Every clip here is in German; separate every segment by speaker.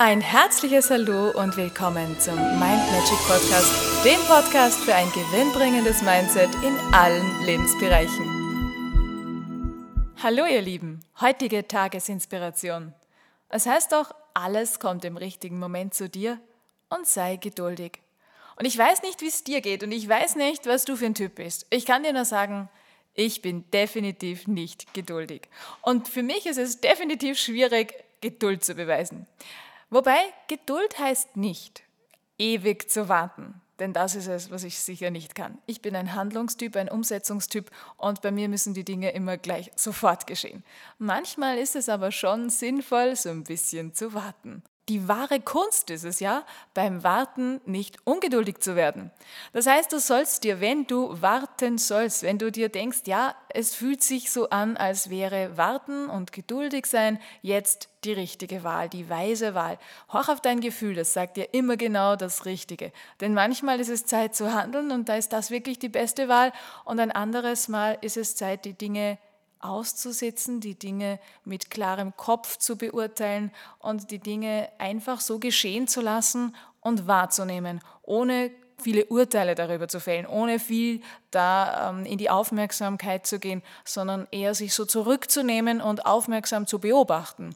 Speaker 1: Ein herzliches Hallo und willkommen zum Mind Magic Podcast, dem Podcast für ein gewinnbringendes Mindset in allen Lebensbereichen. Hallo ihr Lieben, heutige Tagesinspiration. Es heißt doch, alles kommt im richtigen Moment zu dir und sei geduldig. Und ich weiß nicht, wie es dir geht und ich weiß nicht, was du für ein Typ bist. Ich kann dir nur sagen, ich bin definitiv nicht geduldig. Und für mich ist es definitiv schwierig, Geduld zu beweisen. Wobei Geduld heißt nicht, ewig zu warten. Denn das ist es, was ich sicher nicht kann. Ich bin ein Handlungstyp, ein Umsetzungstyp und bei mir müssen die Dinge immer gleich sofort geschehen. Manchmal ist es aber schon sinnvoll, so ein bisschen zu warten. Die wahre Kunst ist es ja, beim Warten nicht ungeduldig zu werden. Das heißt, du sollst dir, wenn du warten sollst, wenn du dir denkst, ja, es fühlt sich so an, als wäre Warten und geduldig sein jetzt die richtige Wahl, die weise Wahl. Hoch auf dein Gefühl, das sagt dir immer genau das Richtige. Denn manchmal ist es Zeit zu handeln und da ist das wirklich die beste Wahl und ein anderes Mal ist es Zeit, die Dinge auszusetzen, die Dinge mit klarem Kopf zu beurteilen und die Dinge einfach so geschehen zu lassen und wahrzunehmen, ohne viele Urteile darüber zu fällen, ohne viel da ähm, in die Aufmerksamkeit zu gehen, sondern eher sich so zurückzunehmen und aufmerksam zu beobachten.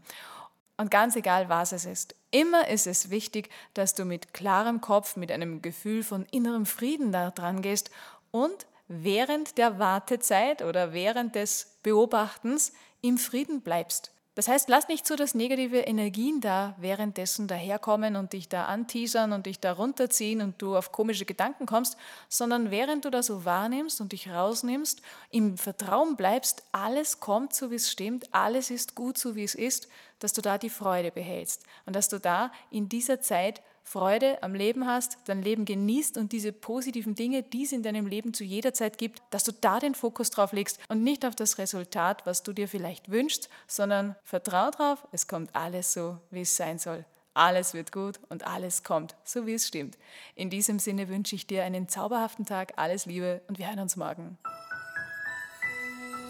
Speaker 1: Und ganz egal, was es ist, immer ist es wichtig, dass du mit klarem Kopf, mit einem Gefühl von innerem Frieden da dran gehst und während der Wartezeit oder während des Beobachtens im Frieden bleibst. Das heißt, lass nicht so, dass negative Energien da währenddessen daherkommen und dich da anteasern und dich da runterziehen und du auf komische Gedanken kommst, sondern während du das so wahrnimmst und dich rausnimmst, im Vertrauen bleibst, alles kommt so, wie es stimmt, alles ist gut so, wie es ist, dass du da die Freude behältst und dass du da in dieser Zeit Freude am Leben hast, dein Leben genießt und diese positiven Dinge, die es in deinem Leben zu jeder Zeit gibt, dass du da den Fokus drauf legst und nicht auf das Resultat, was du dir vielleicht wünschst, sondern vertrau drauf, es kommt alles so, wie es sein soll. Alles wird gut und alles kommt, so wie es stimmt. In diesem Sinne wünsche ich dir einen zauberhaften Tag, alles Liebe und wir hören uns morgen.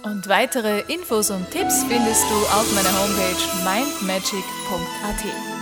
Speaker 1: Und weitere Infos und Tipps findest du auf meiner Homepage mindmagic.at.